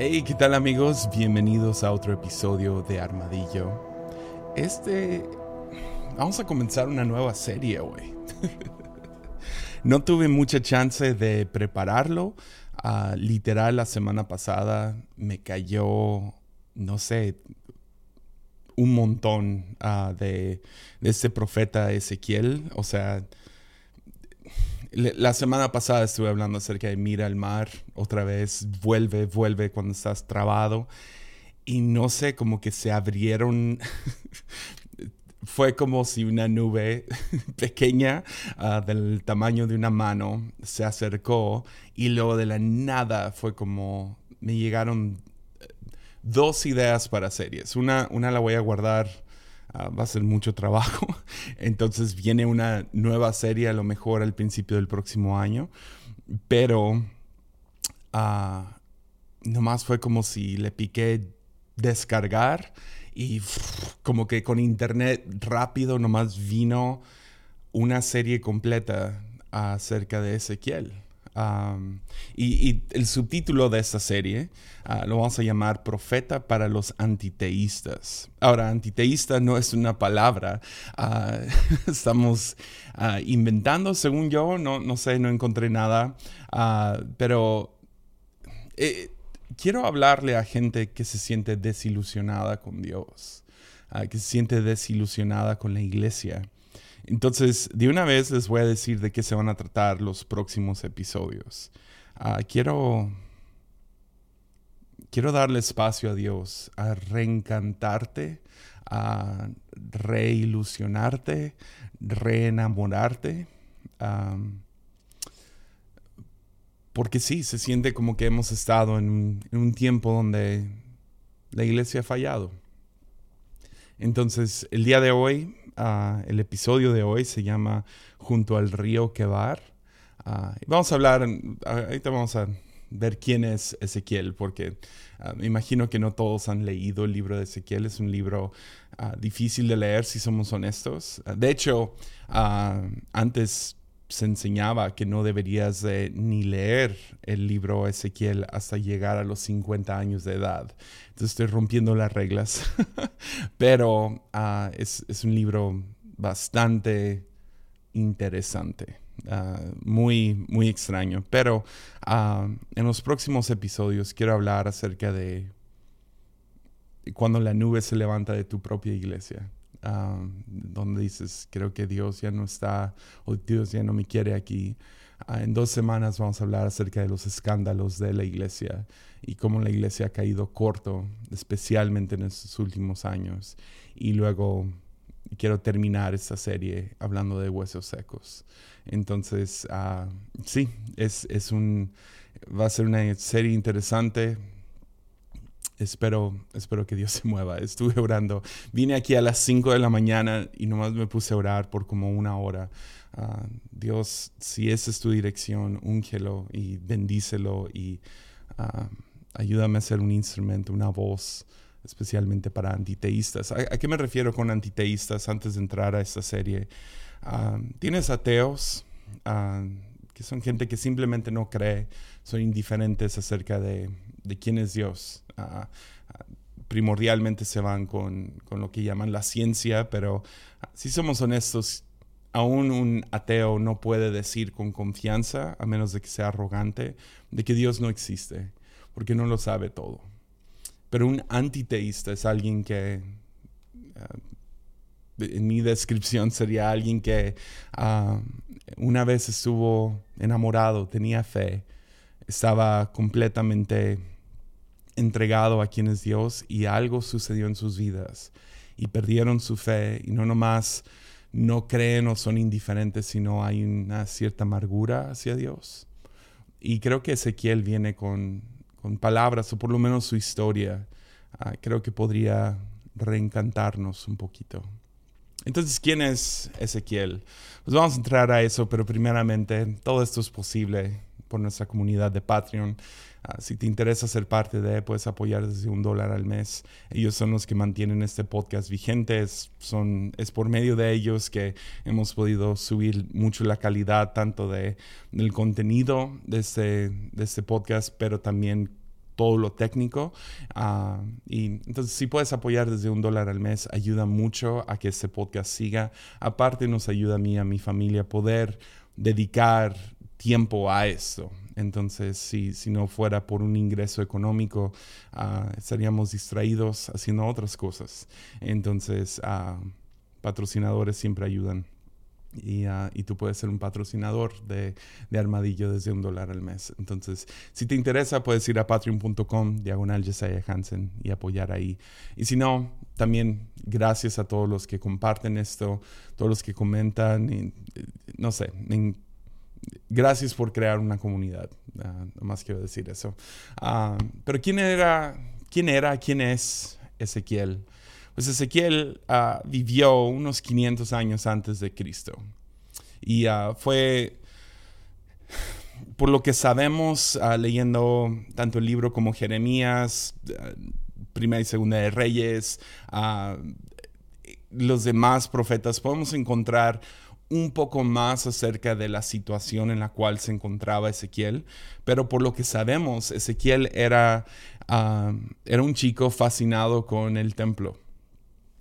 Hey, ¿qué tal amigos? Bienvenidos a otro episodio de Armadillo. Este... Vamos a comenzar una nueva serie hoy. no tuve mucha chance de prepararlo. Ah, literal, la semana pasada me cayó, no sé, un montón ah, de, de este profeta Ezequiel. O sea, la semana pasada estuve hablando acerca de mira al mar, otra vez, vuelve, vuelve cuando estás trabado. Y no sé, como que se abrieron, fue como si una nube pequeña ah, del tamaño de una mano se acercó y luego de la nada fue como, me llegaron eh, dos ideas para series. Una, una la voy a guardar Ah, va a ser mucho trabajo. Entonces viene una nueva serie a lo mejor al principio del próximo año, pero uh, nomás fue como si le piqué descargar y como que con internet rápido nomás vino una serie completa acerca de Ezequiel y, el subtítulo de esta serie ah, lo vamos a llamar Profeta para los antiteístas. Ahora, antiteísta no es una palabra, ah, estamos ah, inventando, según yo, no, no sé, no encontré nada, pero eh, quiero hablarle a gente que se siente desilusionada con Dios, que se siente desilusionada con la iglesia. Entonces, de una vez les voy a decir de qué se van a tratar los próximos episodios. Ah, quiero, quiero darle espacio a Dios, a reencantarte, a reilusionarte, reenamorarte. porque sí, se siente como que hemos estado en un tiempo donde la iglesia ha fallado. Entonces, el día de hoy el episodio de hoy se llama Junto al río Quebar. Uh, vamos a hablar, ahorita vamos a ver quién es Ezequiel, porque ah, me imagino que no todos han leído el libro de Ezequiel. Es un libro ah, difícil de leer si somos honestos. de hecho, antes se enseñaba que no deberías de ni leer el libro Ezequiel hasta llegar a los 50 años de edad. Entonces estoy rompiendo las reglas, pero uh, es, es, un libro bastante interesante, uh, muy, muy extraño. Pero uh, en los próximos episodios quiero hablar acerca de cuando la nube se levanta de tu propia iglesia donde dices, creo que Dios ya no está o Dios ya no me quiere aquí. Ah, en dos semanas vamos a hablar acerca de los escándalos de la iglesia y cómo la iglesia ha caído corto, especialmente en estos últimos años. Y luego quiero terminar esta serie hablando de huesos secos. Entonces, uh, sí, es, es un, va a ser una serie interesante espero, espero que Dios se mueva. Estuve orando. Vine aquí a las 5 de la mañana y nomás me puse a orar por como una hora. Ah, Dios, si esa es tu dirección, úngelo y bendícelo y uh, ayúdame a ser un instrumento, una voz, especialmente para antiteístas. ¿A, qué me refiero con antiteístas antes de entrar a esta serie? Ah, tienes ateos que son gente que simplemente no cree, son indiferentes acerca de quién es Dios. Ah, ah, primordialmente se van con, con, lo que llaman la ciencia, pero ah, si somos honestos, aún un ateo no puede decir con confianza, a menos de que sea arrogante, de que Dios no existe, porque no lo sabe todo. Pero un antiteísta es alguien que, en mi descripción sería alguien que una vez estuvo enamorado, tenía fe, estaba completamente entregado a quien es Dios y algo sucedió en sus vidas y perdieron su fe y no nomás no creen o son indiferentes, sino hay una cierta amargura hacia Dios. Y creo que Ezequiel viene con, con palabras, o por lo menos su historia, ah, creo que podría reencantarnos un poquito. Entonces, ¿quién es Ezequiel? Pues vamos a entrar a eso, pero primeramente, todo esto es posible por nuestra comunidad de Patreon. Ah, si te interesa ser parte de, puedes apoyar desde un dólar al mes. Ellos son los que mantienen este podcast vigente. Es, son, es por medio de ellos que hemos podido subir mucho la calidad tanto de, del contenido de este, de este podcast, pero también todo lo técnico. Ah, y entonces, si puedes apoyar desde un dólar al mes, ayuda mucho a que este podcast siga. Aparte, nos ayuda a mí, a mi familia, poder dedicar tiempo a esto. Entonces, si, si no fuera por un ingreso económico, ah, estaríamos distraídos haciendo otras cosas. Entonces, uh, patrocinadores siempre ayudan. Y, uh, y, tú puedes ser un patrocinador de, de, Armadillo desde un dólar al mes. Entonces, si te interesa, puedes ir a patreon.com, diagonal Jesiah Hansen, y apoyar ahí. Y si no, también gracias a todos los que comparten esto, todos los que comentan, y, no sé, en, gracias por crear una comunidad. Uh, más quiero decir eso. Uh, pero ¿quién era, quién era, quién es Ezequiel? Pues Ezequiel uh, vivió unos 500 años antes de Cristo. Y fue, por lo que sabemos, leyendo tanto el libro como Jeremías, Primera y Segunda de Reyes, los demás profetas, podemos encontrar un poco más acerca de la situación en la cual se encontraba Ezequiel, pero por lo que sabemos, Ezequiel era, ah, era un chico fascinado con el templo.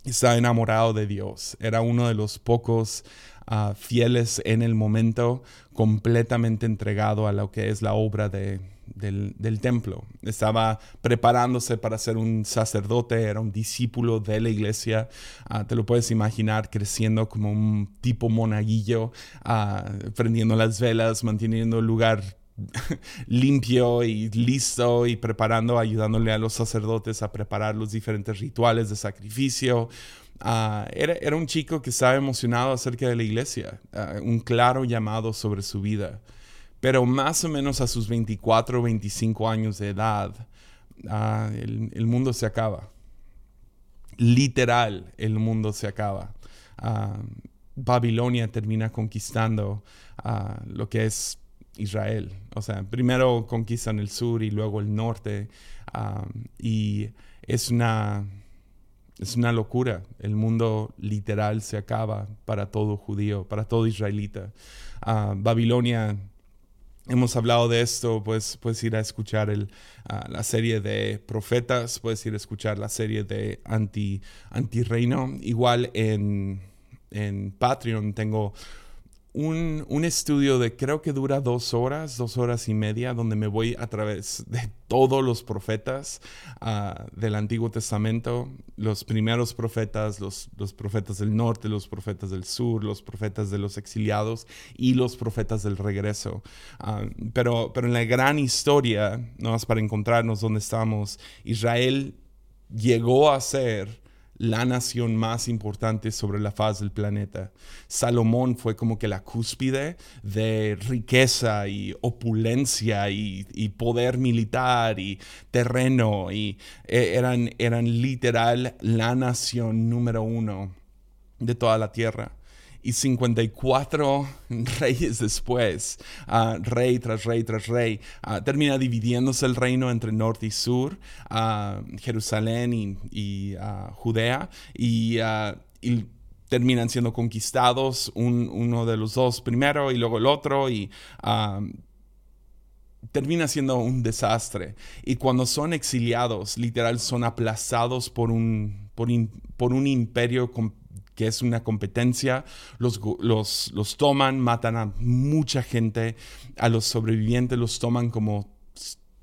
Estaba enamorado de Dios. Era uno de los pocos ah, fieles en el momento, completamente entregado a lo que es la obra de, del, templo. Estaba preparándose para ser un sacerdote, era un discípulo de la iglesia. Ah, te lo puedes imaginar creciendo como un tipo monaguillo, uh, prendiendo las velas, manteniendo el lugar limpio y listo y preparando, ayudándole a los sacerdotes a preparar los diferentes rituales de sacrificio. Uh, era, era, un chico que estaba emocionado acerca de la iglesia, un claro llamado sobre su vida. Pero más o menos a sus 24 o 25 años de edad, ah, el, mundo se acaba. Literal, el mundo se acaba. Ah, Babilonia termina conquistando ah, lo que es Israel. O sea, primero conquistan el sur y luego el norte. y es una, es una locura. El mundo literal se acaba para todo judío, para todo israelita. Babilonia hemos hablado de esto, pues puedes ir a escuchar el, la serie de Profetas, puedes ir a escuchar la serie de Anti, Anti Reino. Igual en, en Patreon tengo un, un, estudio de creo que dura dos horas, dos horas y media, donde me voy a través de todos los profetas uh, del Antiguo Testamento, los primeros profetas, los, los, profetas del norte, los profetas del sur, los profetas de los exiliados y los profetas del regreso. Uh, pero, pero en la gran historia, no más para encontrarnos donde estamos, Israel llegó a ser la nación más importante sobre la faz del planeta. Salomón fue como que la cúspide de riqueza y opulencia y, poder militar y terreno y eh, eran, eran literal la nación número uno de toda la tierra y 54 reyes después, uh, rey tras rey tras rey, uh, termina dividiéndose el reino entre norte y sur, uh, Jerusalén y, Judea, y, terminan siendo conquistados un, uno de los dos primero y luego el otro, y termina siendo un desastre. Y cuando son exiliados, literal, son aplazados por un, por, por un imperio que es una competencia, los, los, toman, matan a mucha gente, a los sobrevivientes los toman como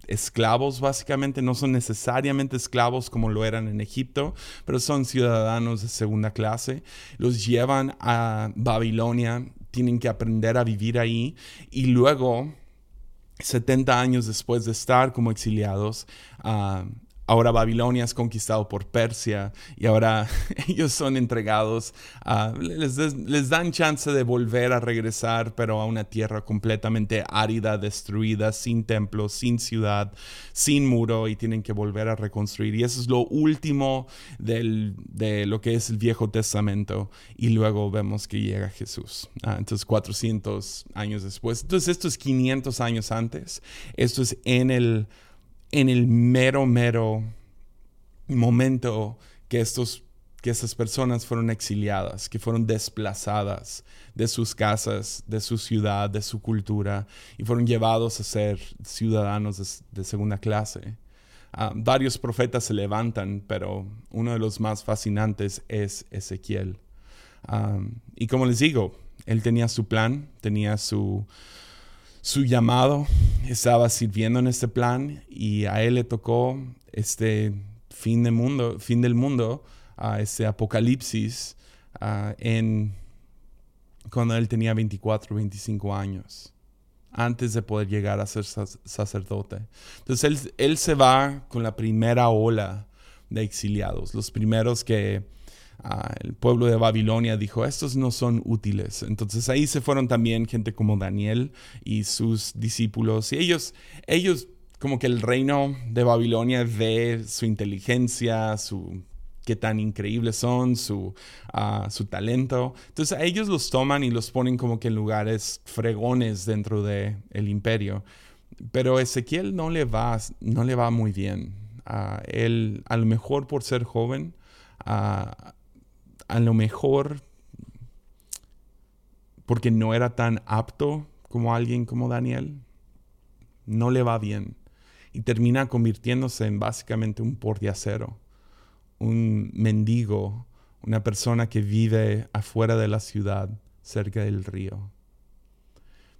esclavos básicamente, no son necesariamente esclavos como lo eran en Egipto, pero son ciudadanos de segunda clase, los llevan a Babilonia, tienen que aprender a vivir ahí. Y luego, 70 años después de estar como exiliados, uh, ahora Babilonia es conquistado por Persia y ahora ellos son entregados, les, dan chance de volver a regresar, pero a una tierra completamente árida, destruida, sin templo, sin ciudad, sin muro y tienen que volver a reconstruir. Y eso es lo último de lo que es el Viejo Testamento. Y luego vemos que llega Jesús. Ah, entonces 400 años después. Entonces esto es 500 años antes. Esto es en el en el mero, mero momento que, estos, que estas personas fueron exiliadas, que fueron desplazadas de sus casas, de su ciudad, de su cultura, y fueron llevados a ser ciudadanos de, segunda clase. Ah, varios profetas se levantan, pero uno de los más fascinantes es Ezequiel. Ah, y como les digo, él tenía su plan, tenía su, su llamado, estaba sirviendo en este plan y a él le tocó este fin, mundo, fin del mundo, a este apocalipsis en, cuando él tenía 24, 25 años antes de poder llegar a ser sacerdote. Entonces él, se va con la primera ola de exiliados, los primeros que ah, el pueblo de Babilonia dijo, estos no son útiles. Entonces ahí se fueron también gente como Daniel y sus discípulos. Y ellos, ellos como que el reino de Babilonia ve su inteligencia, su qué tan increíbles son, su, ah, su talento. Entonces a ellos los toman y los ponen como que en lugares fregones dentro del el imperio. Pero Ezequiel no le va, no le va muy bien. a él, a lo mejor por ser joven, a lo mejor porque no era tan apto como alguien como Daniel, no le va bien. Y termina convirtiéndose en básicamente un pordiacero un mendigo, una persona que vive afuera de la ciudad, cerca del río.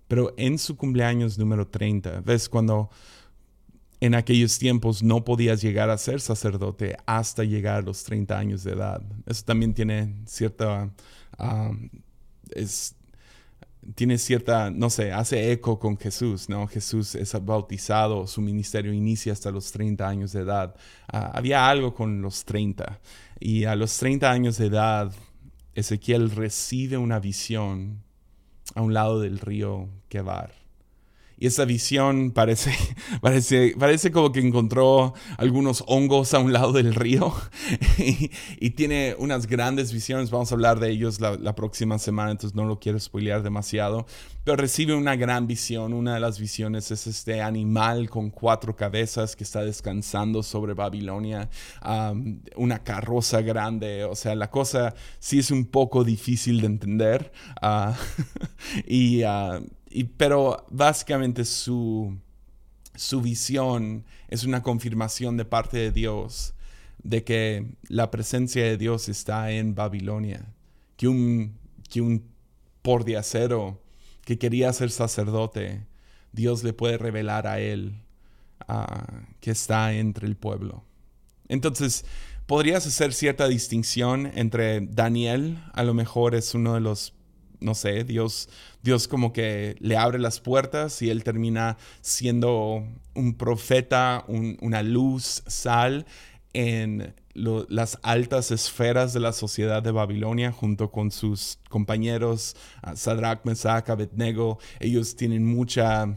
Pero en su cumpleaños número 30, ves cuando en aquellos tiempos no podías llegar a ser sacerdote hasta llegar a los 30 años de edad. Eso también tiene cierta... Es, tiene cierta, no sé, hace eco con Jesús, ¿no? Jesús es bautizado, su ministerio inicia hasta los 30 años de edad. Ah, había algo con los 30 y a los 30 años de edad Ezequiel recibe una visión a un lado del río Quebar. Y esa visión parece, parece, parece como que encontró algunos hongos a un lado del río y, tiene unas grandes visiones. Vamos a hablar de ellos la, próxima semana, entonces no lo quiero spoilear demasiado. Pero recibe una gran visión. Una de las visiones es este animal con cuatro cabezas que está descansando sobre Babilonia. una carroza grande. O sea, la cosa sí es un poco difícil de entender. Ah, y ah, pero básicamente su, su visión es una confirmación de parte de Dios de que la presencia de Dios está en Babilonia, que un, que un pordiacero que quería ser sacerdote, Dios le puede revelar a él que está entre el pueblo. Entonces, podrías hacer cierta distinción entre Daniel, a lo mejor es uno de los no sé, Dios, Dios como que le abre las puertas y él termina siendo un profeta, una luz, sal en las altas esferas de la sociedad de Babilonia junto con sus compañeros Sadrach, Mesach, Abednego. Ellos tienen mucha,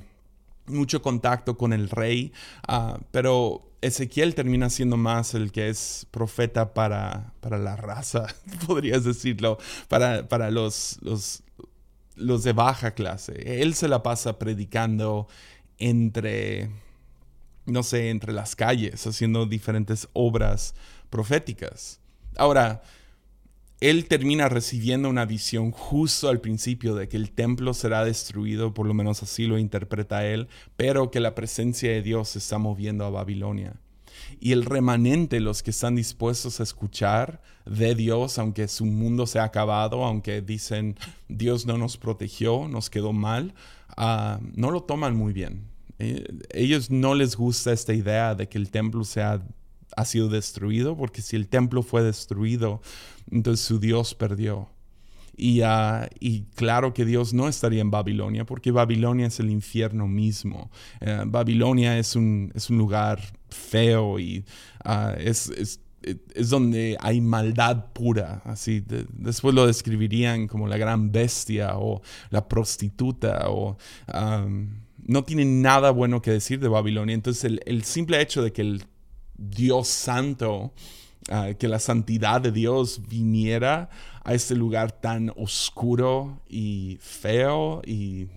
mucho contacto con el rey, ah, pero Ezequiel termina siendo más el que es profeta para, para la raza, podrías decirlo, para, para los, los, los, de baja clase. Él se la pasa predicando entre, no sé, entre las calles, haciendo diferentes obras proféticas. Ahora, él termina recibiendo una visión justo al principio de que el templo será destruido, por lo menos así lo interpreta él, pero que la presencia de Dios se está moviendo a Babilonia. Y el remanente, los que están dispuestos a escuchar de Dios, aunque su mundo se ha acabado, aunque dicen Dios no nos protegió, nos quedó mal, ah, no lo toman muy bien. Eh, ellos no les gusta esta idea de que el templo sea ha sido destruido, porque si el templo fue destruido, entonces su Dios perdió. Y, ah, y, claro que Dios no estaría en Babilonia, porque Babilonia es el infierno mismo. Eh, Babilonia es un, es un lugar feo y ah, es, es, es, donde hay maldad pura. Así, después lo describirían como la gran bestia o la prostituta o... no tiene nada bueno que decir de Babilonia. Entonces el, el simple hecho de que el Dios santo, ah, que la santidad de Dios viniera a este lugar tan oscuro y feo y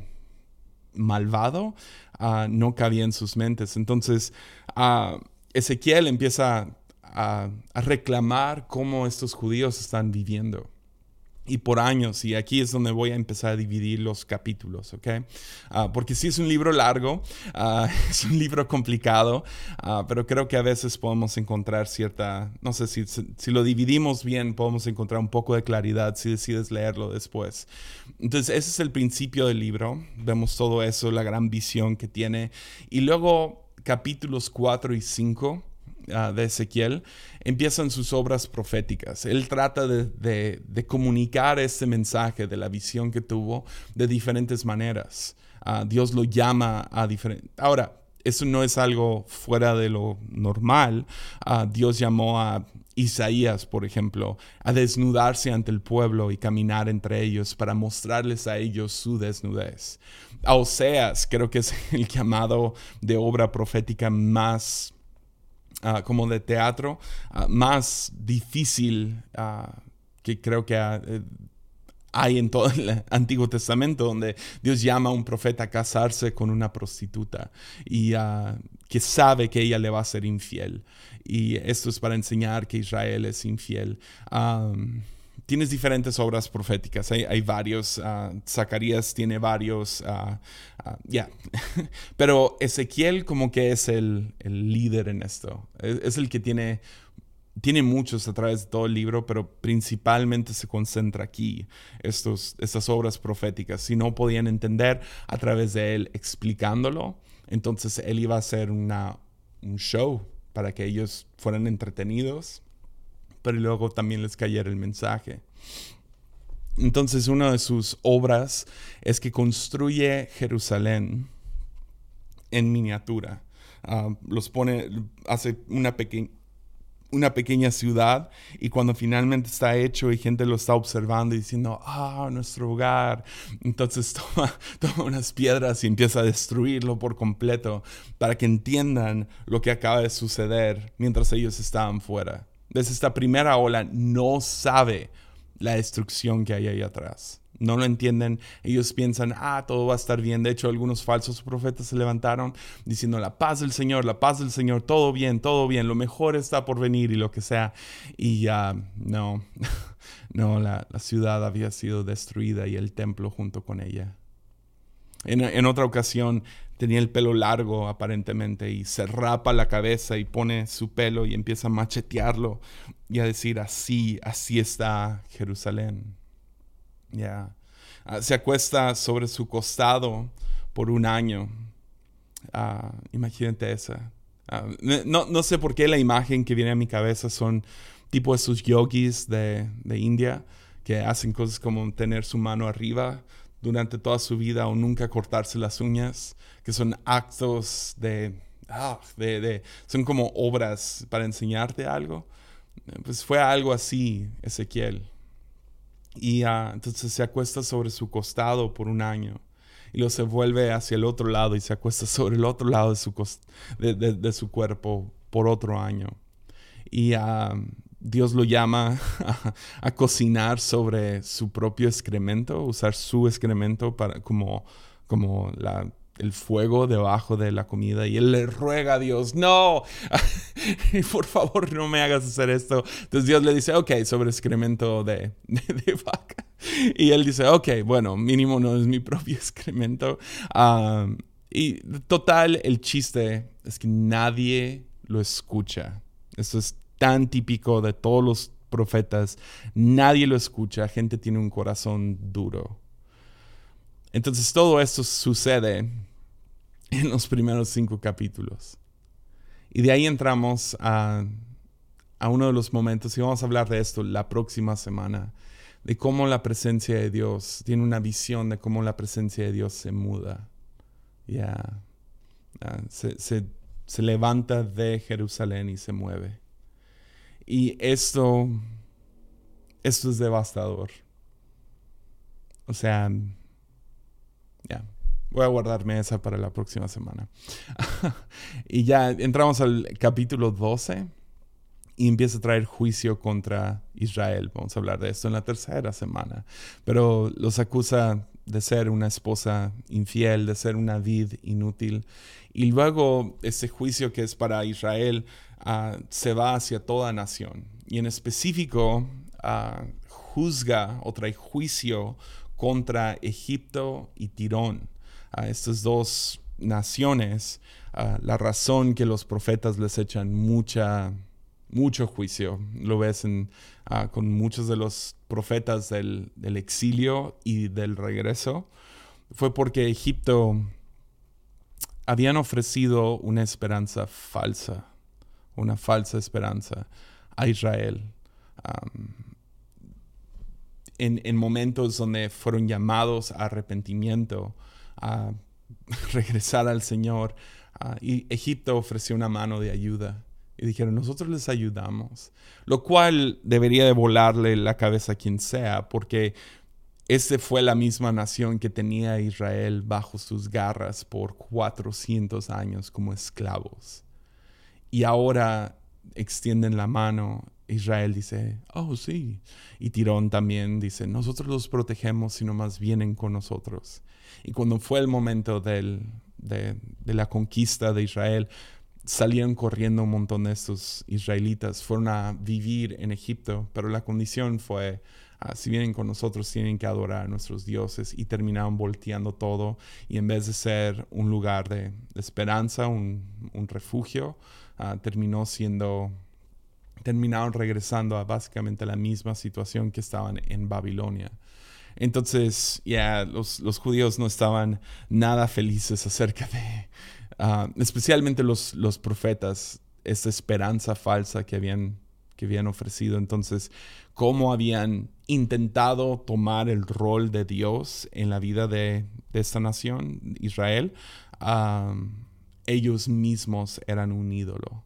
malvado, ah, no cabía en sus mentes. Entonces, uh, Ezequiel empieza a, reclamar cómo estos judíos están viviendo. Y por años. Y aquí es donde voy a empezar a dividir los capítulos, ¿ok? Ah, porque sí es un libro largo, ah, es un libro complicado, ah, pero creo que a veces podemos encontrar cierta, no sé si, si lo dividimos bien, podemos encontrar un poco de claridad si decides leerlo después. Entonces, ese es el principio del libro. Vemos todo eso, la gran visión que tiene. Y luego capítulos 4 y 5 De Ezequiel, empiezan sus obras proféticas. Él trata de, comunicar ese mensaje de la visión que tuvo de diferentes maneras. Ah, Dios lo llama a diferentes... Ahora, eso no es algo fuera de lo normal. Ah, Dios llamó a Isaías, por ejemplo, a desnudarse ante el pueblo y caminar entre ellos para mostrarles a ellos su desnudez. A Oseas creo que es el llamado de obra profética más Ah, como de teatro ah, más difícil ah, que creo que eh, hay en todo el Antiguo Testamento, donde Dios llama a un profeta a casarse con una prostituta y que sabe que ella le va a ser infiel. Y esto es para enseñar que Israel es infiel tienes diferentes obras proféticas, hay, varios, uh, Zacarías tiene varios, uh, uh, ya, pero Ezequiel como que es el, líder en esto, es, el que tiene, tiene muchos a través de todo el libro, pero principalmente se concentra aquí, estos, estas obras proféticas, si no podían entender a través de él explicándolo, entonces él iba a hacer una, un show para que ellos fueran entretenidos pero luego también les cayera el mensaje. Entonces una de sus obras es que construye Jerusalén en miniatura. Ah, los pone, hace una, una pequeña ciudad y cuando finalmente está hecho y gente lo está observando y diciendo, ah, nuestro hogar, entonces toma, toma unas piedras y empieza a destruirlo por completo para que entiendan lo que acaba de suceder mientras ellos estaban fuera desde esta primera ola no sabe la destrucción que hay ahí atrás. No lo entienden. Ellos piensan, ah, todo va a estar bien. De hecho, algunos falsos profetas se levantaron diciendo, la paz del Señor, la paz del Señor, todo bien, todo bien, lo mejor está por venir y lo que sea. Y ya, no, no, la, ciudad había sido destruida y el templo junto con ella. En, otra ocasión tenía el pelo largo aparentemente y se rapa la cabeza y pone su pelo y empieza a machetearlo y a decir así, así está Jerusalén. Ya. Ah, se acuesta sobre su costado por un año. Uh, imagínate esa. Ah, no, no, sé por qué la imagen que viene a mi cabeza son tipo esos yogis de, de India que hacen cosas como tener su mano arriba durante toda su vida o nunca cortarse las uñas, que son actos de, ah, de, son como obras para enseñarte algo. Pues fue algo así, Ezequiel. Y ah, entonces se acuesta sobre su costado por un año. Y luego se vuelve hacia el otro lado y se acuesta sobre el otro lado de su, de, de, su cuerpo por otro año. Y uh, Dios lo llama a, cocinar sobre su propio excremento, usar su excremento para, como, como el fuego debajo de la comida y él le ruega a Dios, no, por favor no me hagas hacer esto. Entonces Dios le dice, ok, sobre excremento de, de, vaca. Y él dice, ok, bueno, mínimo no es mi propio excremento. Ah, y total, el chiste es que nadie lo escucha. Esto es tan típico de todos los profetas. Nadie lo escucha, gente tiene un corazón duro. Entonces todo esto sucede en los primeros cinco capítulos. Y de ahí entramos a, a uno de los momentos, y vamos a hablar de esto la próxima semana, de cómo la presencia de Dios tiene una visión de cómo la presencia de Dios se muda. Ya. se, se levanta de Jerusalén y se mueve. Y esto, esto es devastador. O sea, ya, voy a guardarme esa para la próxima semana. y ya entramos al capítulo 12 y empieza a traer juicio contra Israel. Vamos a hablar de esto en la tercera semana. Pero los acusa de ser una esposa infiel, de ser una vid inútil. Y luego ese juicio que es para Israel Ah, se va hacia toda nación. Y en específico, uh, juzga o trae juicio contra Egipto y Tirón. A estas dos naciones, la razón que los profetas les echan mucha, mucho juicio, lo ves con muchos de los profetas del exilio y del regreso, fue porque Egipto habían ofrecido una esperanza falsa, una falsa esperanza a Israel. en, momentos donde fueron llamados a arrepentimiento, a regresar al Señor, y Egipto ofreció una mano de ayuda. Y dijeron, nosotros les ayudamos. Lo cual debería de volarle la cabeza a quien sea, porque esta fue la misma nación que tenía Israel bajo sus garras por 400 años como esclavos. Y ahora extienden la mano. Israel dice, oh sí. Y Tirón también dice, nosotros los protegemos si más vienen con nosotros. Y cuando fue el momento de, de la conquista de Israel, salieron corriendo un montón de estos israelitas, fueron a vivir en Egipto, pero la condición fue, Ah, si vienen con nosotros tienen que adorar a nuestros dioses y terminaron volteando todo y en vez de ser un lugar de, esperanza, un, refugio, ah, terminó siendo, terminaron regresando a básicamente la misma situación que estaban en Babilonia. Entonces, ya los, judíos no estaban nada felices acerca de, ah, especialmente los, los profetas, esta esperanza falsa que habían que habían ofrecido. Entonces, cómo habían intentado tomar el rol de Dios en la vida de, esta nación, Israel, ellos mismos eran un ídolo.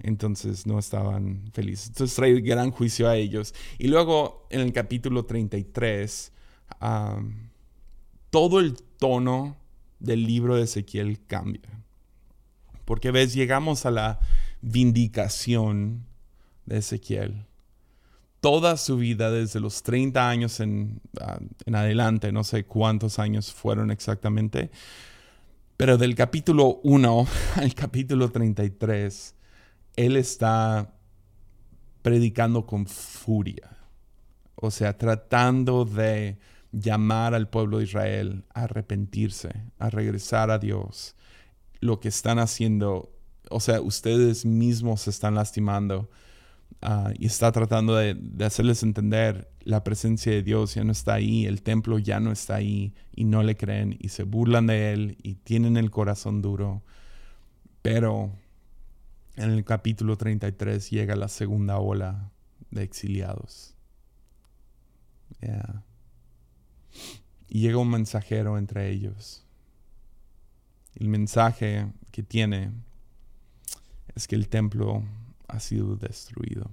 Entonces no estaban felices. Entonces trae gran juicio a ellos. Y luego en el capítulo 33, todo el tono del libro de Ezequiel cambia. Porque ves, llegamos a la vindicación de Ezequiel. Toda su vida, desde los 30 años ah, en adelante, no sé cuántos años fueron exactamente, pero del capítulo 1 al capítulo 33, él está predicando con furia. O sea, tratando de llamar al pueblo de Israel a arrepentirse, a regresar a Dios. Lo que están haciendo, o sea, ustedes mismos se están lastimando Ah, y está tratando de, hacerles entender la presencia de Dios ya no está ahí, el templo ya no está ahí y no le creen y se burlan de él y tienen el corazón duro. Pero en el capítulo 33 llega la segunda ola de exiliados. Y llega un mensajero entre ellos. El mensaje que tiene es que el templo ha sido destruido.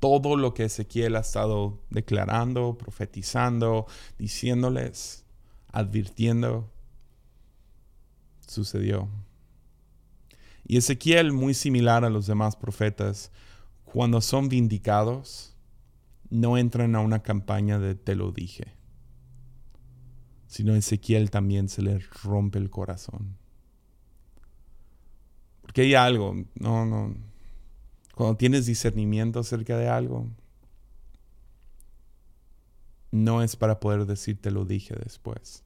Todo lo que Ezequiel ha estado declarando, profetizando, diciéndoles, advirtiendo, sucedió. Y Ezequiel, muy similar a los demás profetas, cuando son vindicados, no entran a una campaña de te lo dije, sino Ezequiel también se le rompe el corazón. Porque hay algo, no, no. Cuando tienes discernimiento acerca de algo, no es para poder decirte lo dije después.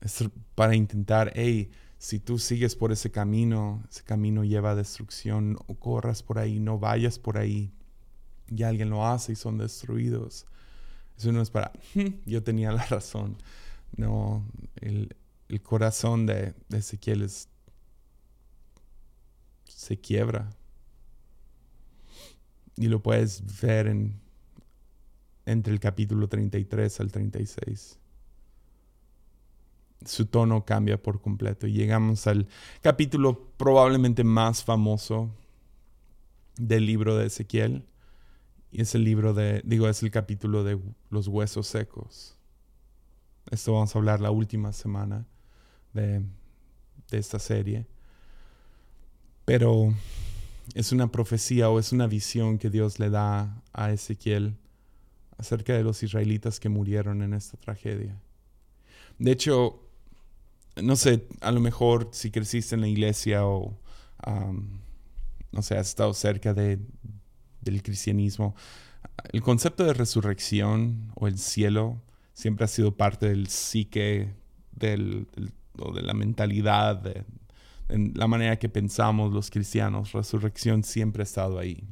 Es para intentar, hey, si tú sigues por ese camino, ese camino lleva a destrucción, o corras por ahí, no vayas por ahí, y alguien lo hace y son destruidos. Eso no es para, yo tenía la razón. No, el, corazón de, de Ezequiel es se quiebra. Y lo puedes ver en, entre el capítulo 33 al 36. Su tono cambia por completo. Y llegamos al capítulo probablemente más famoso del libro de Ezequiel. Y es el libro de, digo, es el capítulo de los huesos secos. Esto vamos a hablar la última semana de, de esta serie. Pero es una profecía o es una visión que Dios le da a Ezequiel acerca de los israelitas que murieron en esta tragedia. De hecho, no sé, a lo mejor si creciste en la iglesia o, no sé, has estado cerca de, del cristianismo, el concepto de resurrección o el cielo siempre ha sido parte del psique, del, o de la mentalidad, de, la manera que pensamos los cristianos. Resurrección siempre ha estado ahí.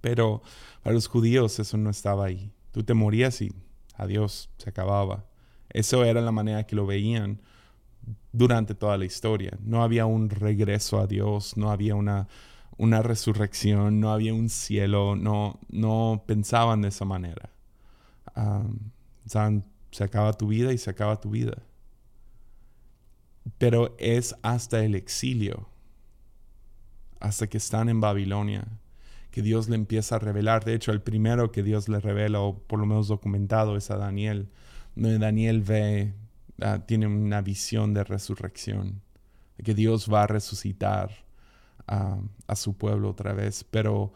Pero para los judíos eso no estaba ahí. Tú te morías y adiós, se acababa. Eso era la manera que lo veían durante toda la historia. No había un regreso a Dios, no había una, una resurrección, no había un cielo, no, no pensaban de esa manera. se acaba tu vida y se acaba tu vida. Pero es hasta el exilio, hasta que están en Babilonia, que Dios le empieza a revelar. De hecho, el primero que Dios le revela, o por lo menos documentado, es a Daniel. Donde Daniel ve, ah, tiene una visión de resurrección, que Dios va a resucitar a su pueblo otra vez. Pero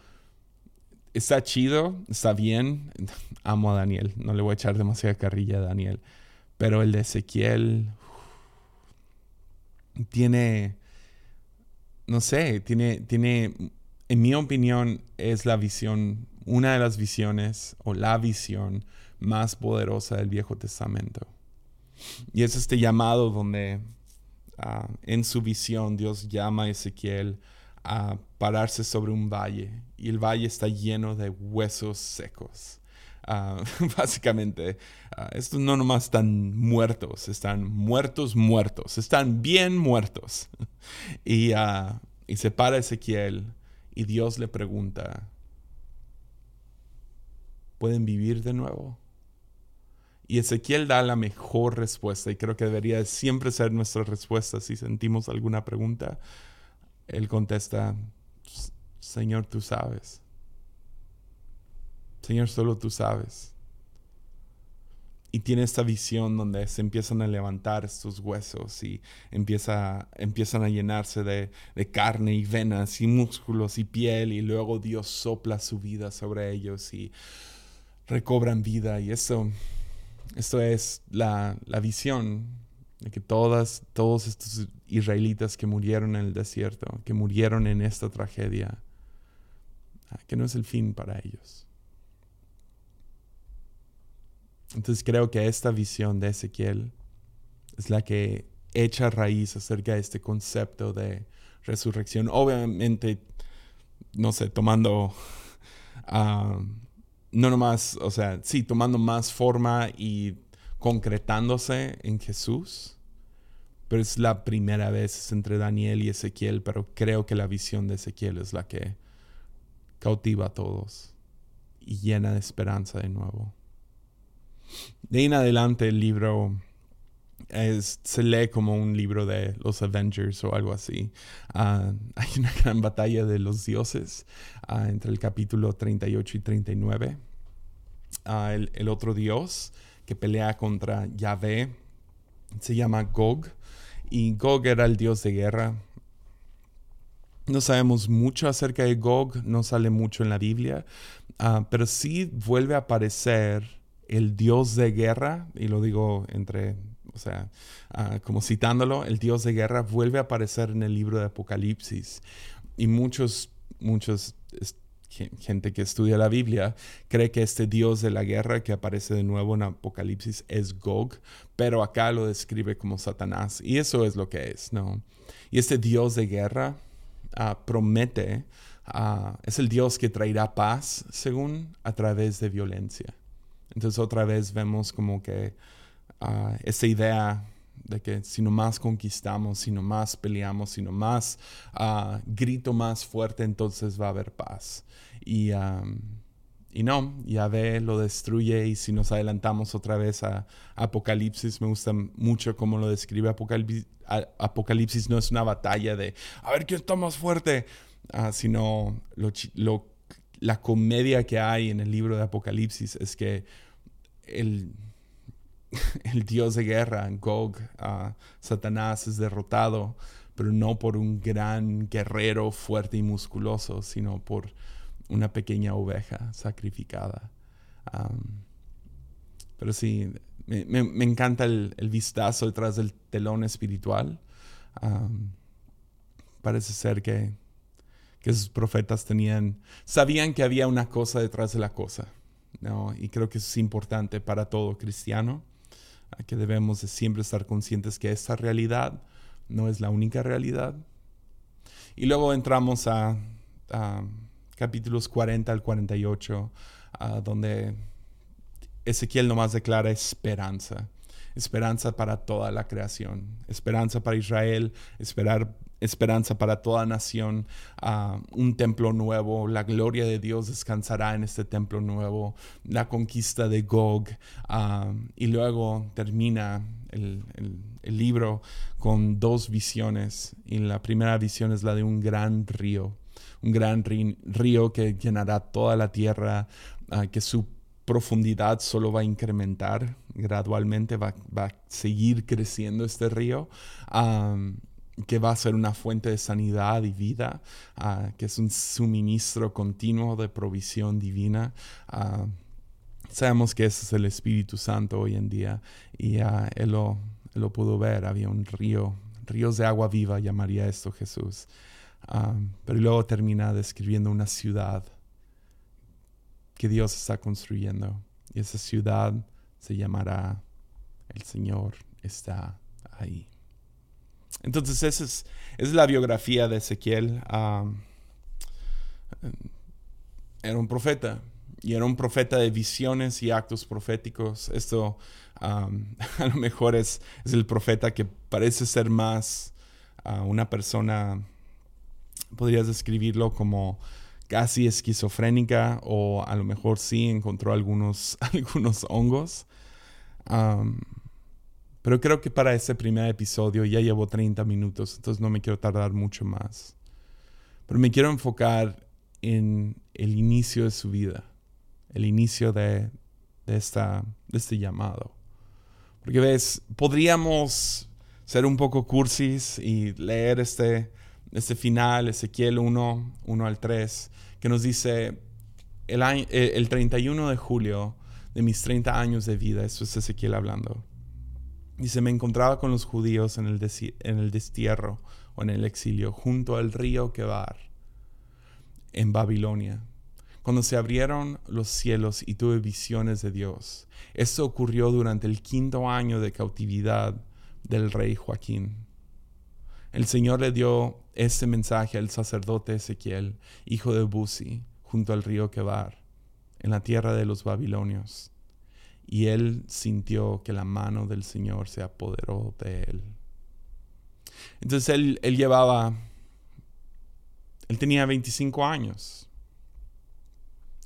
está chido, está bien. Amo a Daniel, no le voy a echar demasiada carrilla a Daniel. Pero el de Ezequiel tiene, no sé, tiene, tiene en mi opinión, es la visión, una de las visiones o la visión más poderosa del Viejo Testamento. Y es este llamado donde ah, en su visión Dios llama a Ezequiel a pararse sobre un valle y el valle está lleno de huesos secos. Ah, básicamente, uh, estos no nomás están muertos, están muertos, muertos, están bien muertos. y, y se para Ezequiel y Dios le pregunta, ¿pueden vivir de nuevo? Y Ezequiel da la mejor respuesta y creo que debería siempre ser nuestra respuesta si sentimos alguna pregunta. Él contesta, Señor, tú sabes. Señor, solo tú sabes y tiene esta visión donde se empiezan a levantar estos huesos y empieza, empiezan a llenarse de, carne y venas y músculos y piel y luego Dios sopla su vida sobre ellos y recobran vida y eso, esto es la, visión de que todas, todos estos israelitas que murieron en el desierto, que murieron en esta tragedia, que no es el fin para ellos. Entonces creo que esta visión de Ezequiel es la que echa raíz acerca de este concepto de resurrección. Obviamente, no sé, tomando, ah, no nomás, o sea, sí, tomando más forma y concretándose en Jesús, pero es la primera vez entre Daniel y Ezequiel, pero creo que la visión de Ezequiel es la que cautiva a todos y llena de esperanza de nuevo. De en adelante el libro se lee como un libro de los Avengers o algo así. Ah, hay una gran batalla de los dioses ah, entre el capítulo 38 y 39. Ah, el, el, otro dios que pelea contra Yahvé se llama Gog y Gog era el dios de guerra. No sabemos mucho acerca de Gog, no sale mucho en la Biblia, pero sí vuelve a aparecer el dios de guerra, y lo digo entre, o sea, ah, como citándolo, el dios de guerra vuelve a aparecer en el libro de Apocalipsis. Y muchos, muchos, gente que estudia la Biblia cree que este dios de la guerra que aparece de nuevo en Apocalipsis es Gog, pero acá lo describe como Satanás. Y eso es lo que es, ¿no? Y este dios de guerra ah, promete, ah, es el dios que traerá paz, según, a través de violencia. Entonces otra vez vemos como que uh, esa idea de que si no más conquistamos, si no más peleamos, si no más uh, grito más fuerte, entonces va a haber paz. Y, um, y no, Yahvé lo destruye y si nos adelantamos otra vez a Apocalipsis, me gusta mucho cómo lo describe Apocalipsis. Apocalipsis no es una batalla de a ver quién está más fuerte, uh, sino la comedia que hay en el libro de Apocalipsis es que el, el dios de guerra, Gog, Satanás, es derrotado, pero no por un gran guerrero fuerte y musculoso, sino por una pequeña oveja sacrificada. pero sí, me, encanta el, vistazo detrás del telón espiritual. parece ser que que sus profetas tenían, sabían que había una cosa detrás de la cosa. ¿No? Y creo que eso es importante para todo cristiano, que debemos de siempre estar conscientes que esta realidad no es la única realidad. Y luego entramos a, capítulos 40 al 48, donde Ezequiel nomás declara esperanza esperanza para toda la creación, esperanza para Israel, esperar, esperanza para toda nación, un templo nuevo, la gloria de Dios descansará en este templo nuevo, la conquista de Gog, y luego termina el, libro con dos visiones, y la primera visión es la de un gran río, un gran río que llenará toda la tierra, que su profundidad solo va a incrementar gradualmente, va, a seguir creciendo este río, que va a ser una fuente de sanidad y vida, ah, que es un suministro continuo de provisión divina. Ah, sabemos que ese es el Espíritu Santo hoy en día y uh, él, lo, lo, pudo ver, había un río, ríos de agua viva llamaría esto Jesús. pero luego termina describiendo una ciudad que Dios está construyendo. Y esa ciudad se llamará El Señor está ahí. Entonces esa es, es la biografía de Ezequiel. era un profeta y era un profeta de visiones y actos proféticos. Esto a lo mejor es, es, el profeta que parece ser más una persona, podrías describirlo como casi esquizofrénica o a lo mejor sí encontró algunos, algunos hongos. Pero creo que para este primer episodio ya llevo 30 minutos, entonces no me quiero tardar mucho más. Pero me quiero enfocar en el inicio de su vida, el inicio de, esta, de este llamado. Porque ves, podríamos ser un poco cursis y leer este, este final, Ezequiel 1, 1 al 3, que nos dice, el, eh, el 31 de julio de mis 30 años de vida, eso es Ezequiel hablando, dice, me encontraba con los judíos en el, en el destierro o en el exilio, junto al río Kebar, en Babilonia, cuando se abrieron los cielos y tuve visiones de Dios. Esto ocurrió durante el quinto año de cautividad del rey Joaquín. El Señor le dio este mensaje al sacerdote Ezequiel, hijo de Buzi, junto al río Kebar, en la tierra de los babilonios. Y él sintió que la mano del Señor se apoderó de él. Entonces él, él llevaba, él tenía 25 años.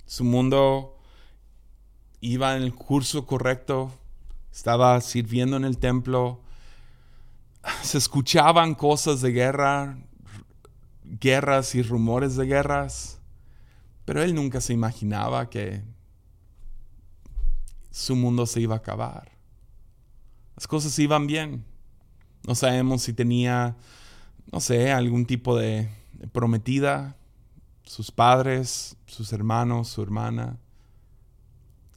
Su mundo iba en el curso correcto, estaba sirviendo en el templo, se escuchaban cosas de guerra, guerras y rumores de guerras, pero él nunca se imaginaba que su mundo se iba a acabar. Las cosas iban bien. No sabemos si tenía, no sé, algún tipo de prometida, sus padres, sus hermanos, su hermana.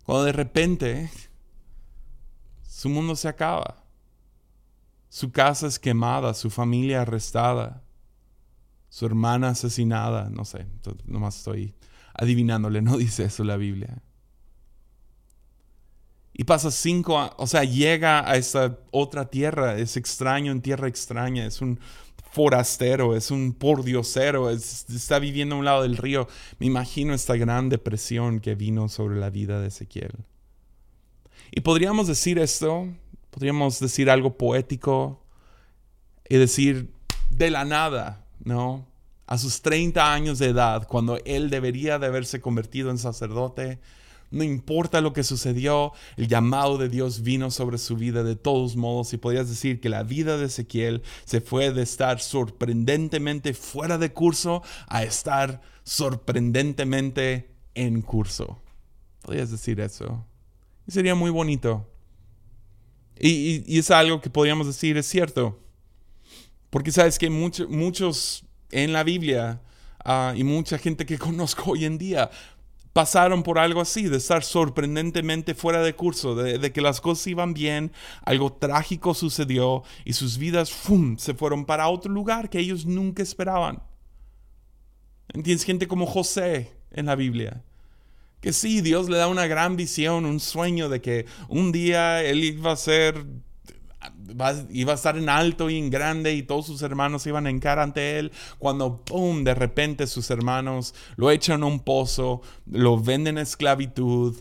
Cuando de repente su mundo se acaba. Su casa es quemada, su familia arrestada, su hermana asesinada, no sé, nomás estoy adivinándole, no dice eso la Biblia. Y pasa cinco, o sea, llega a esa otra tierra, es extraño en tierra extraña, es un forastero, es un pordiosero, está viviendo a un lado del río. Me imagino esta gran depresión que vino sobre la vida de Ezequiel. Y podríamos decir esto podríamos decir algo poético y decir de la nada, ¿no? A sus 30 años de edad, cuando él debería de haberse convertido en sacerdote, no importa lo que sucedió, el llamado de Dios vino sobre su vida de todos modos y podrías decir que la vida de Ezequiel se fue de estar sorprendentemente fuera de curso a estar sorprendentemente en curso. Podrías decir eso. Y sería muy bonito. Y, es algo que podríamos decir es cierto. Porque sabes que muchos en la Biblia ah, y mucha gente que conozco hoy en día pasaron por algo así, de estar sorprendentemente fuera de curso, de, que las cosas iban bien, algo trágico sucedió y sus vidas se fueron para otro lugar que ellos nunca esperaban. Tienes gente como José en la Biblia. Que sí, Dios le da una gran visión, un sueño de que un día él iba a ser, iba a estar en alto y en grande y todos sus hermanos iban a encar ante él. Cuando, ¡pum!, de repente sus hermanos lo echan a un pozo, lo venden a esclavitud,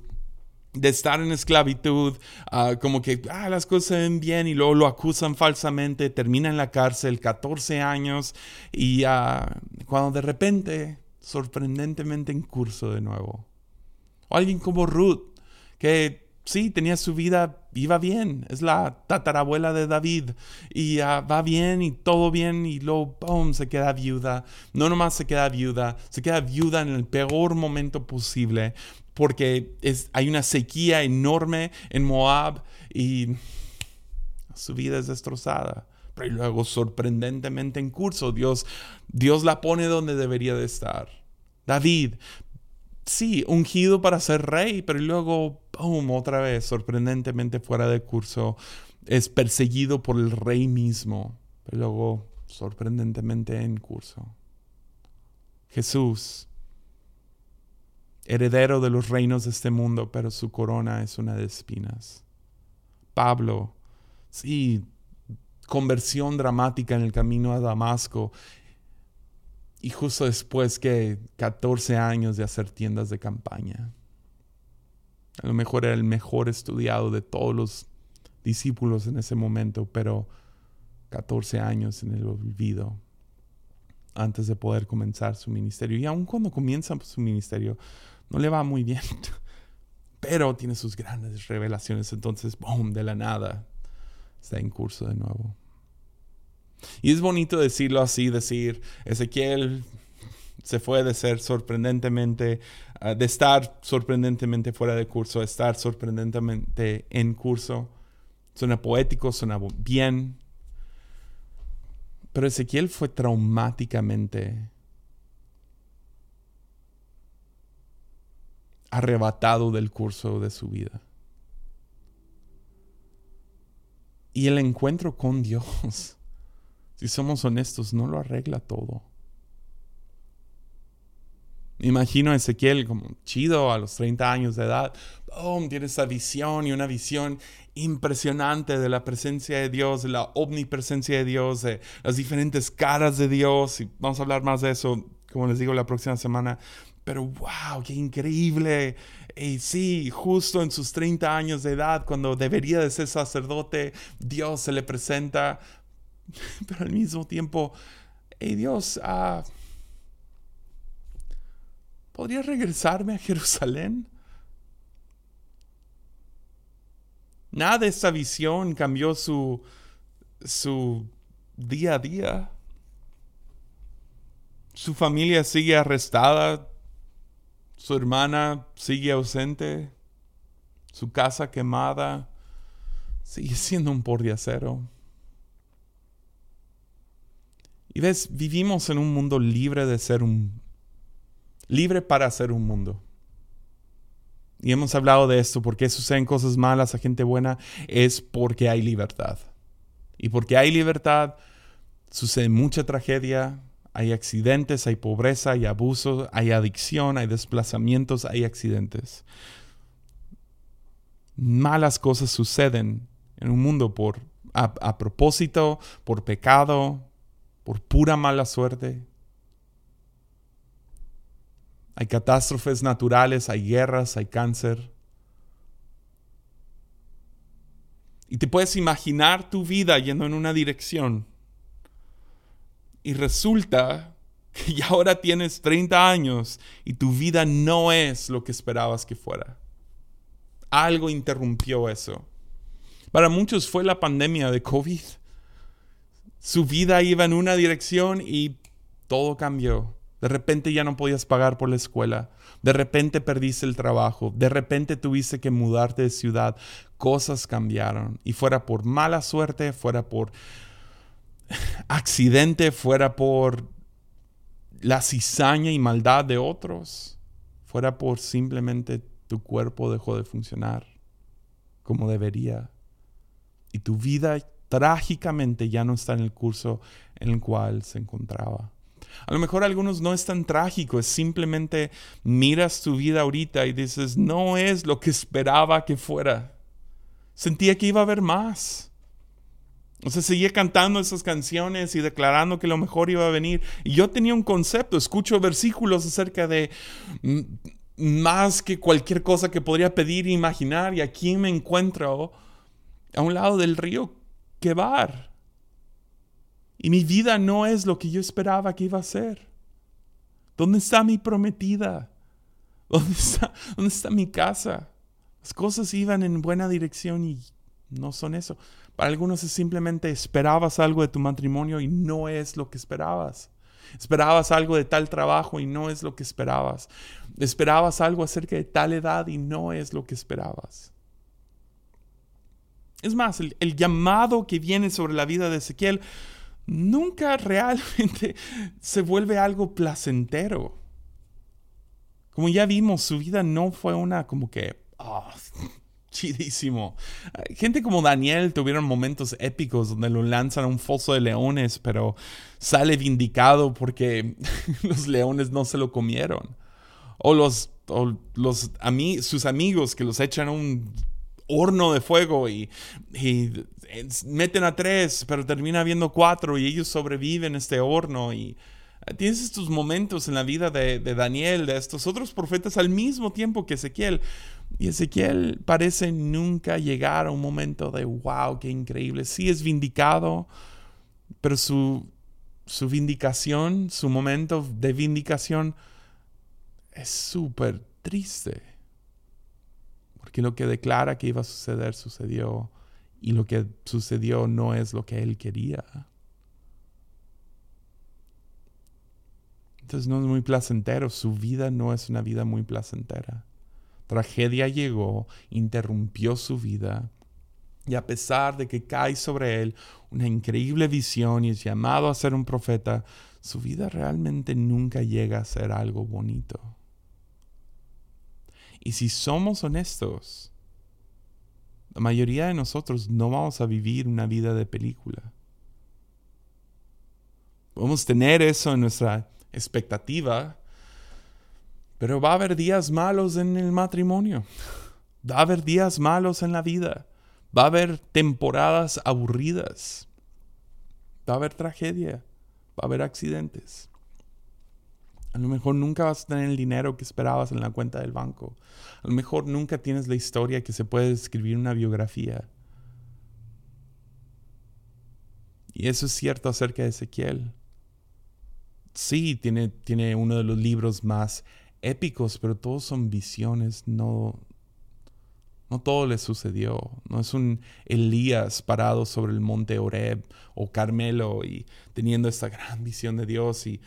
de estar en esclavitud, ah, como que ah, las cosas se ven bien y luego lo acusan falsamente, termina en la cárcel 14 años y uh, cuando de repente, sorprendentemente en curso de nuevo. Alguien como Ruth, que sí, tenía su vida, iba bien, es la tatarabuela de David y va bien y todo bien y luego, ¡pum!, se queda viuda. No nomás se queda viuda, se queda viuda en el peor momento posible porque es, hay una sequía enorme en Moab y su vida es destrozada. Pero luego, sorprendentemente en curso, Dios, Dios la pone donde debería de estar. David, sí, ungido para ser rey, pero luego, ¡pum!, otra vez, sorprendentemente fuera de curso, es perseguido por el rey mismo, pero luego, sorprendentemente en curso. Jesús, heredero de los reinos de este mundo, pero su corona es una de espinas. Pablo, sí, conversión dramática en el camino a Damasco. Y justo después que 14 años de hacer tiendas de campaña. A lo mejor era el mejor estudiado de todos los discípulos en ese momento, pero 14 años en el olvido antes de poder comenzar su ministerio. Y aun cuando comienza su ministerio, no le va muy bien, pero tiene sus grandes revelaciones. Entonces, ¡boom!, de la nada, está en curso de nuevo. Y es bonito decirlo así, decir, Ezequiel se fue de ser sorprendentemente, ah, de estar sorprendentemente fuera de curso estar sorprendentemente en curso. Suena poético, suena bien. Pero Ezequiel fue traumáticamente arrebatado del curso de su vida. Y el encuentro con Dios, si somos honestos, no lo arregla todo. Imagino a Ezequiel como chido a los 30 años de edad. Tiene esa visión y una visión impresionante de la presencia de Dios, de la omnipresencia de Dios, de las diferentes caras de Dios. Y vamos a hablar más de eso, como les digo, la próxima semana. Pero wow, qué increíble. Y sí, justo en sus 30 años de edad, cuando debería de ser sacerdote, Dios se le presenta. Pero al mismo tiempo, hey Dios, uh, ¿podría regresarme a Jerusalén? Nada de esa visión cambió su, su día a día. Su familia sigue arrestada, su hermana sigue ausente. Su casa quemada. Sigue siendo un pordiacero. Y ves, vivimos en un mundo libre de ser un... libre para ser un mundo. Y hemos hablado de esto, porque suceden cosas malas a gente buena, es porque hay libertad. Y porque hay libertad, sucede mucha tragedia, hay accidentes, hay pobreza, hay abuso, hay adicción, hay desplazamientos, hay accidentes. Malas cosas suceden en un mundo por a, propósito, por pecado, por pura mala suerte. Hay catástrofes naturales, hay guerras, hay cáncer. Y te puedes imaginar tu vida yendo en una dirección y resulta que ya ahora tienes 30 años y tu vida no es lo que esperabas que fuera. Algo interrumpió eso. Para muchos fue la pandemia de COVID. Su vida iba en una dirección y todo cambió. De repente ya no podías pagar por la escuela. De repente perdiste el trabajo. De repente tuviste que mudarte de ciudad. Cosas cambiaron. Y fuera por mala suerte, fuera por accidente fuera por la cizaña y maldad de otros, fuera por simplemente tu cuerpo dejó de funcionar como debería y tu vida trágicamente ya no está en el curso en el cual se encontraba. A lo mejor algunos no es tan trágico, es simplemente miras tu vida ahorita y dices, no es lo que esperaba que fuera. Sentía que iba a haber más. O sea, seguía cantando esas canciones y declarando que lo mejor iba a venir. Y yo tenía un concepto, escucho versículos acerca de más que cualquier cosa que podría pedir e imaginar. Y aquí me encuentro a un lado del río Quebar. Y mi vida no es lo que yo esperaba que iba a ser. ¿Dónde está mi prometida? ¿Dónde está, ¿Dónde está mi casa? Las cosas iban en buena dirección y no son eso. Para algunos es simplemente esperabas algo de tu matrimonio y no es lo que esperabas. Esperabas algo de tal trabajo y no es lo que esperabas. Esperabas algo acerca de tal edad y no es lo que esperabas. Es más, el, llamado que viene sobre la vida de Ezequiel nunca realmente se vuelve algo placentero. Como ya vimos, su vida no fue una como que, ah, chidísimo. Gente como Daniel tuvieron momentos épicos donde lo lanzan a un foso de leones, pero sale vindicado porque los leones no se lo comieron. O los, los sus amigos que los echan a un horno de fuego y, meten a tres, pero termina habiendo cuatro y ellos sobreviven este horno y tienes estos momentos en la vida de, de, Daniel, de estos otros profetas al mismo tiempo que Ezequiel. Y Ezequiel parece nunca llegar a un momento de wow, qué increíble. Sí es vindicado, pero su, su vindicación, su momento de vindicación es súper triste. Porque lo que declara que iba a suceder sucedió y lo que sucedió no es lo que él quería. Entonces no es muy placentero, su vida no es una vida muy placentera. Tragedia llegó, interrumpió su vida y a pesar de que cae sobre él una increíble visión y es llamado a ser un profeta, su vida realmente nunca llega a ser algo bonito. Y si somos honestos, la mayoría de nosotros no vamos a vivir una vida de película. Podemos tener eso en nuestra expectativa, pero va a haber días malos en el matrimonio, va a haber días malos en la vida, va a haber temporadas aburridas, va a haber tragedia, va a haber accidentes. A lo mejor nunca vas a tener el dinero que esperabas en la cuenta del banco. A lo mejor nunca tienes la historia que se puede escribir en una biografía. Y eso es cierto acerca de Ezequiel. Sí, tiene, tiene uno de los libros más épicos, pero todos son visiones, no, no todo le sucedió. No es un Elías parado sobre el monte Oreb o Carmelo y teniendo esta gran visión de Dios y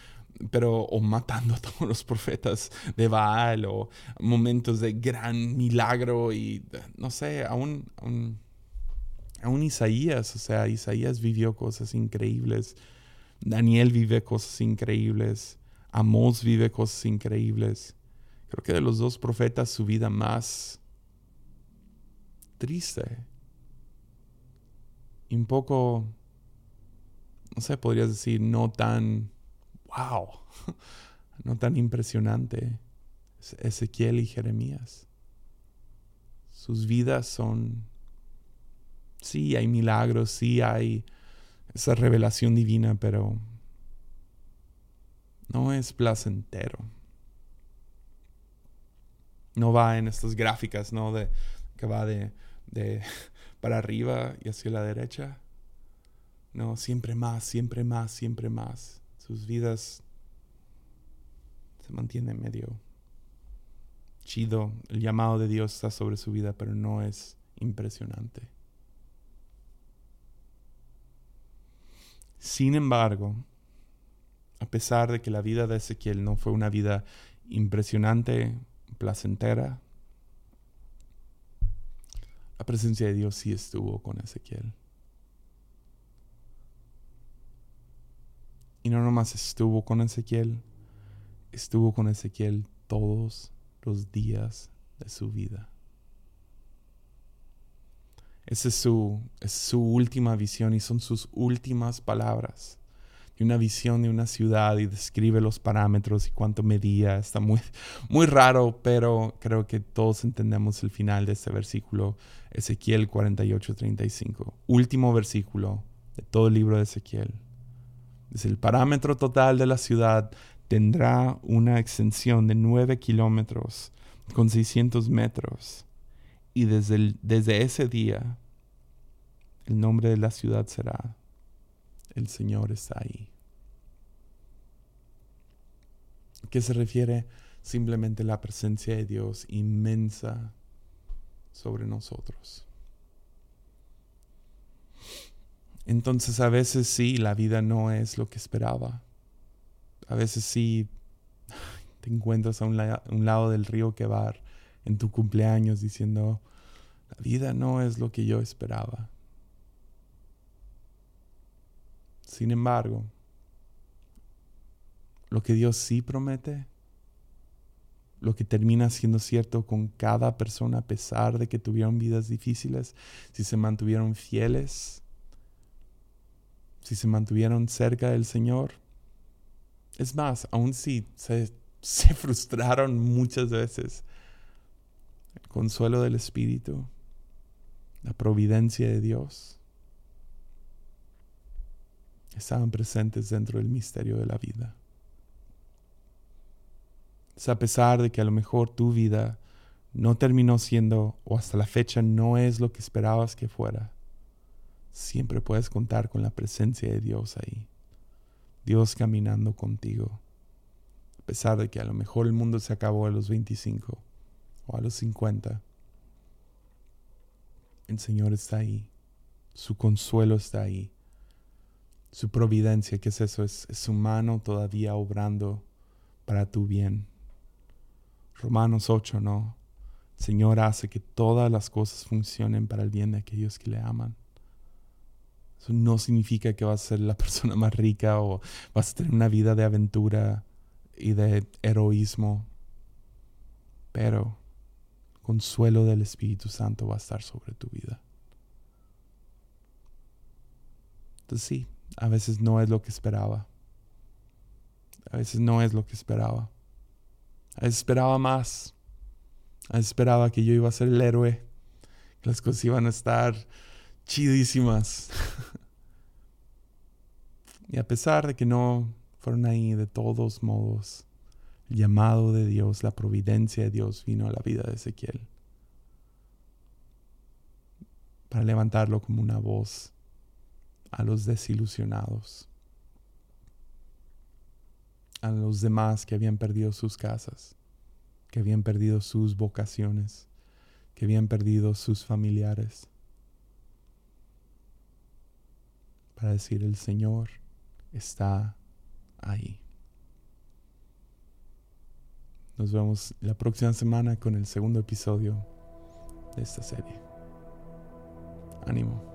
pero o matando a todos los profetas de Baal o momentos de gran milagro y no sé, aún, aún, Isaías, o sea, Isaías vivió cosas increíbles, Daniel vive cosas increíbles, Amós vive cosas increíbles. Creo que de los dos profetas su vida más triste y un poco, no sé, podrías decir, no tan wow, no tan impresionante. Ezequiel y Jeremías. Sus vidas son, sí hay milagros, sí hay esa revelación divina, pero no es placentero. No va en estas gráficas, ¿no? De, que va de, de para arriba y hacia la derecha. No, siempre más, siempre más, siempre más sus vidas se mantienen medio chido. El llamado de Dios está sobre su vida, pero no es impresionante. Sin embargo, a pesar de que la vida de Ezequiel no fue una vida impresionante, placentera, la presencia de Dios sí estuvo con Ezequiel. Y no nomás estuvo con Ezequiel, estuvo con Ezequiel todos los días de su vida. Esa es su, última visión y son sus últimas palabras. y una visión de una ciudad y describe los parámetros y cuánto medía. Está muy, muy raro, pero creo que todos entendemos el final de este versículo, Ezequiel 48-35. Último versículo de todo el libro de Ezequiel. El parámetro total de la ciudad tendrá una extensión de 9 kilómetros con 600 metros. Y desde, desde ese día, el nombre de la ciudad será, el Señor está ahí. ¿Qué se refiere? Simplemente la presencia de Dios inmensa sobre nosotros. Entonces a veces sí, la vida no es lo que esperaba. A veces sí te encuentras a un, lado del río Quebar en tu cumpleaños diciendo, la vida no es lo que yo esperaba. Sin embargo, lo que Dios sí promete, lo que termina siendo cierto con cada persona a pesar de que tuvieron vidas difíciles, si se mantuvieron fieles, si se mantuvieron cerca del Señor. Es más, aun si se, se frustraron muchas veces, el consuelo del Espíritu, la providencia de Dios, estaban presentes dentro del misterio de la vida. Es a pesar de que a lo mejor tu vida no terminó siendo o hasta la fecha no es lo que esperabas que fuera, siempre puedes contar con la presencia de Dios ahí. Dios caminando contigo. A pesar de que a lo mejor el mundo se acabó a los 25 o a los 50. El Señor está ahí. Su consuelo está ahí. Su providencia, ¿qué es eso? Es, su mano todavía obrando para tu bien. Romanos 8, ¿no? El Señor hace que todas las cosas funcionen para el bien de aquellos que le aman. Eso no significa que vas a ser la persona más rica o vas a tener una vida de aventura y de heroísmo. Pero el consuelo del Espíritu Santo va a estar sobre tu vida. Entonces sí, a veces no es lo que esperaba. A veces no es lo que esperaba. A veces esperaba más. A veces esperaba que yo iba a ser el héroe. Que las cosas iban a estar chidísimas. y a pesar de que no fueron ahí, de todos modos, el llamado de Dios, la providencia de Dios vino a la vida de Ezequiel para levantarlo como una voz a los desilusionados, a los demás que habían perdido sus casas, que habían perdido sus vocaciones, que habían perdido sus familiares para decir el Señor está ahí. Nos vemos la próxima semana con el segundo episodio de esta serie. Ánimo.